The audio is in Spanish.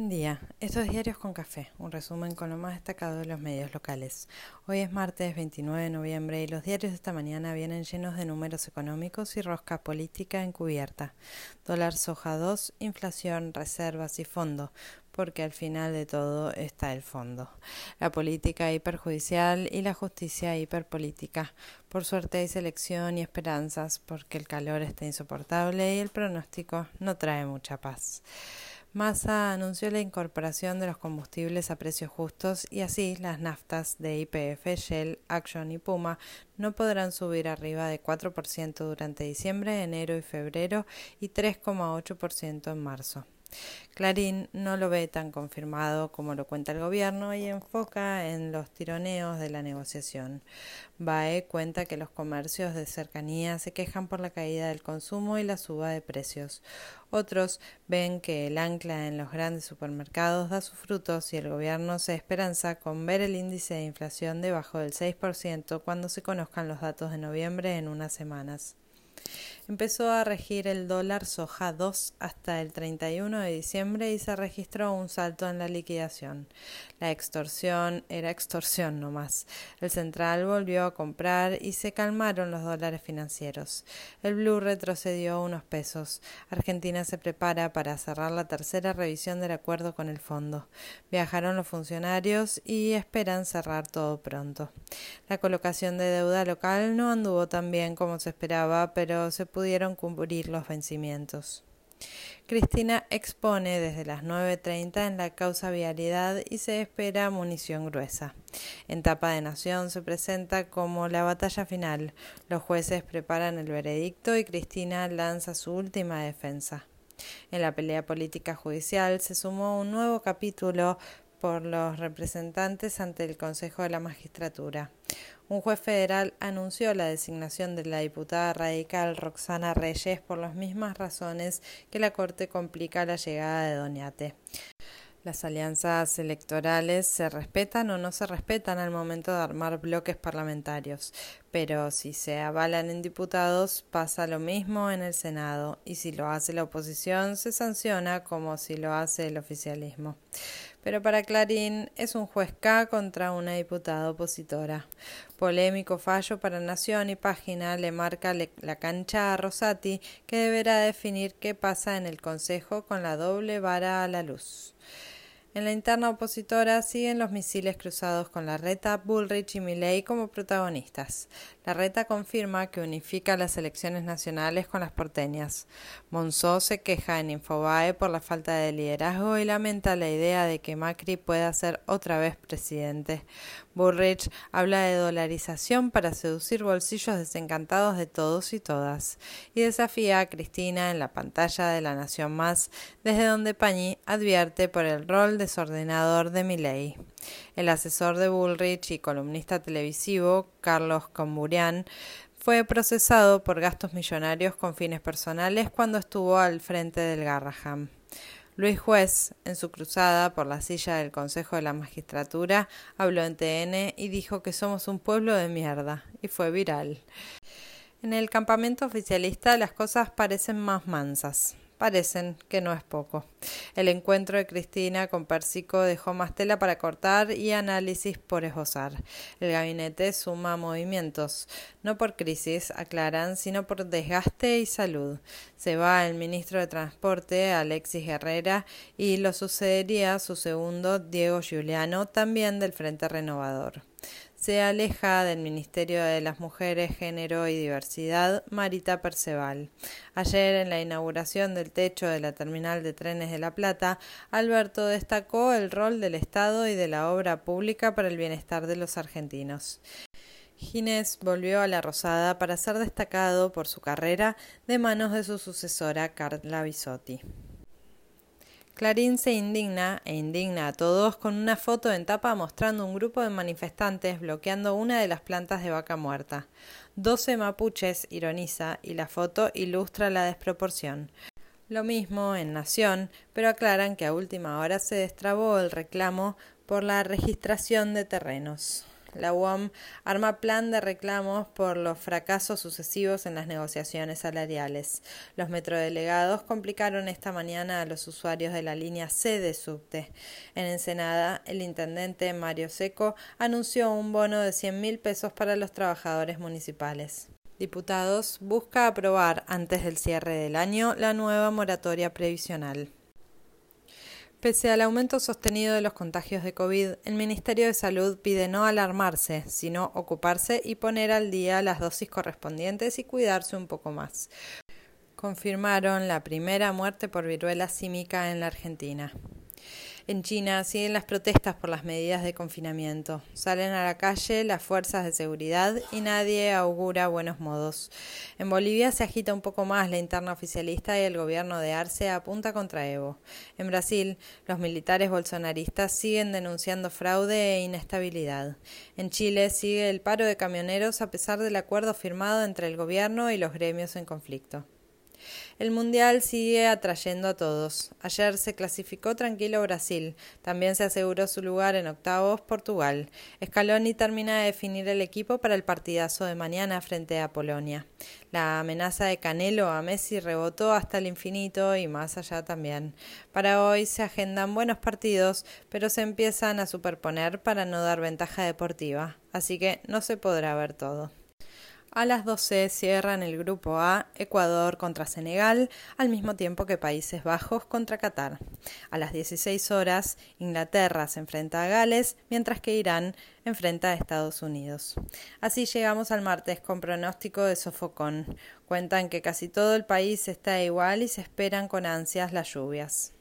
Buen día, estos diarios con café, un resumen con lo más destacado de los medios locales. Hoy es martes 29 de noviembre y los diarios de esta mañana vienen llenos de números económicos y rosca política encubierta. Dólar soja 2, inflación, reservas y fondo, porque al final de todo está el fondo. La política hiperjudicial y la justicia hiperpolítica. Por suerte hay selección y esperanzas, porque el calor está insoportable y el pronóstico no trae mucha paz. Massa anunció la incorporación de los combustibles a precios justos y así las naftas de IPF, Shell, Action y Puma no podrán subir arriba de 4% durante diciembre, enero y febrero y 3,8% en marzo. Clarín no lo ve tan confirmado como lo cuenta el gobierno y enfoca en los tironeos de la negociación. BAE cuenta que los comercios de cercanía se quejan por la caída del consumo y la suba de precios. Otros ven que el ancla en los grandes supermercados da sus frutos y el gobierno se esperanza con ver el índice de inflación debajo del 6% cuando se conozcan los datos de noviembre en unas semanas empezó a regir el dólar soja 2 hasta el 31 de diciembre y se registró un salto en la liquidación. La extorsión era extorsión nomás. El central volvió a comprar y se calmaron los dólares financieros. El blue retrocedió unos pesos. Argentina se prepara para cerrar la tercera revisión del acuerdo con el fondo. Viajaron los funcionarios y esperan cerrar todo pronto. La colocación de deuda local no anduvo tan bien como se esperaba, pero se pudieron los vencimientos. Cristina expone desde las 9.30 en la causa vialidad y se espera munición gruesa. En tapa de nación se presenta como la batalla final. Los jueces preparan el veredicto y Cristina lanza su última defensa. En la pelea política judicial se sumó un nuevo capítulo por los representantes ante el Consejo de la Magistratura un juez federal anunció la designación de la diputada radical Roxana Reyes por las mismas razones que la Corte complica la llegada de Doñate. Las alianzas electorales se respetan o no se respetan al momento de armar bloques parlamentarios, pero si se avalan en diputados pasa lo mismo en el Senado y si lo hace la oposición se sanciona como si lo hace el oficialismo. Pero para Clarín es un juez K contra una diputada opositora. Polémico fallo para Nación y Página le marca la cancha a Rosati que deberá definir qué pasa en el Consejo con la doble vara a la luz. En la interna opositora siguen los misiles cruzados con la reta, Bullrich y Milley como protagonistas. La reta confirma que unifica las elecciones nacionales con las porteñas. Monzó se queja en Infobae por la falta de liderazgo y lamenta la idea de que Macri pueda ser otra vez presidente. Bullrich habla de dolarización para seducir bolsillos desencantados de todos y todas y desafía a Cristina en la pantalla de La Nación Más, desde donde Pañi advierte por el rol desordenador de Milei. El asesor de Bullrich y columnista televisivo, Carlos Comburian, fue procesado por gastos millonarios con fines personales cuando estuvo al frente del Garraham. Luis Juez, en su cruzada por la silla del Consejo de la Magistratura, habló en TN y dijo que somos un pueblo de mierda, y fue viral. En el campamento oficialista las cosas parecen más mansas parecen que no es poco. El encuentro de Cristina con Persico dejó más tela para cortar y análisis por esbozar. El gabinete suma movimientos, no por crisis, aclaran, sino por desgaste y salud. Se va el ministro de Transporte, Alexis Herrera, y lo sucedería su segundo, Diego Giuliano, también del Frente Renovador se aleja del Ministerio de las Mujeres, Género y Diversidad, Marita Perceval. Ayer, en la inauguración del techo de la terminal de trenes de La Plata, Alberto destacó el rol del Estado y de la obra pública para el bienestar de los argentinos. Ginés volvió a la Rosada para ser destacado por su carrera de manos de su sucesora Carla Bisotti. Clarín se indigna e indigna a todos con una foto en tapa mostrando un grupo de manifestantes bloqueando una de las plantas de vaca muerta. Doce mapuches ironiza y la foto ilustra la desproporción. Lo mismo en Nación, pero aclaran que a última hora se destrabó el reclamo por la registración de terrenos. La UOM arma plan de reclamos por los fracasos sucesivos en las negociaciones salariales. Los metrodelegados complicaron esta mañana a los usuarios de la línea C de subte. En Ensenada, el intendente Mario Seco anunció un bono de 100 mil pesos para los trabajadores municipales. Diputados busca aprobar antes del cierre del año la nueva moratoria previsional. Pese al aumento sostenido de los contagios de COVID, el Ministerio de Salud pide no alarmarse, sino ocuparse y poner al día las dosis correspondientes y cuidarse un poco más. Confirmaron la primera muerte por viruela símica en la Argentina. En China siguen las protestas por las medidas de confinamiento. Salen a la calle las fuerzas de seguridad y nadie augura buenos modos. En Bolivia se agita un poco más la interna oficialista y el gobierno de Arce apunta contra Evo. En Brasil, los militares bolsonaristas siguen denunciando fraude e inestabilidad. En Chile sigue el paro de camioneros a pesar del acuerdo firmado entre el gobierno y los gremios en conflicto. El Mundial sigue atrayendo a todos. Ayer se clasificó tranquilo Brasil. También se aseguró su lugar en octavos Portugal. Scaloni termina de definir el equipo para el partidazo de mañana frente a Polonia. La amenaza de Canelo a Messi rebotó hasta el infinito y más allá también. Para hoy se agendan buenos partidos, pero se empiezan a superponer para no dar ventaja deportiva. Así que no se podrá ver todo. A las 12 cierran el grupo A Ecuador contra Senegal, al mismo tiempo que Países Bajos contra Qatar. A las 16 horas, Inglaterra se enfrenta a Gales, mientras que Irán enfrenta a Estados Unidos. Así llegamos al martes con pronóstico de sofocón. Cuentan que casi todo el país está igual y se esperan con ansias las lluvias.